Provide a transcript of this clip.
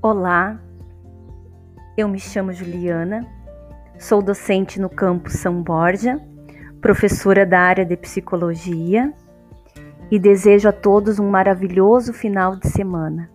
Olá, eu me chamo Juliana, sou docente no campus São Borja, professora da área de psicologia e desejo a todos um maravilhoso final de semana.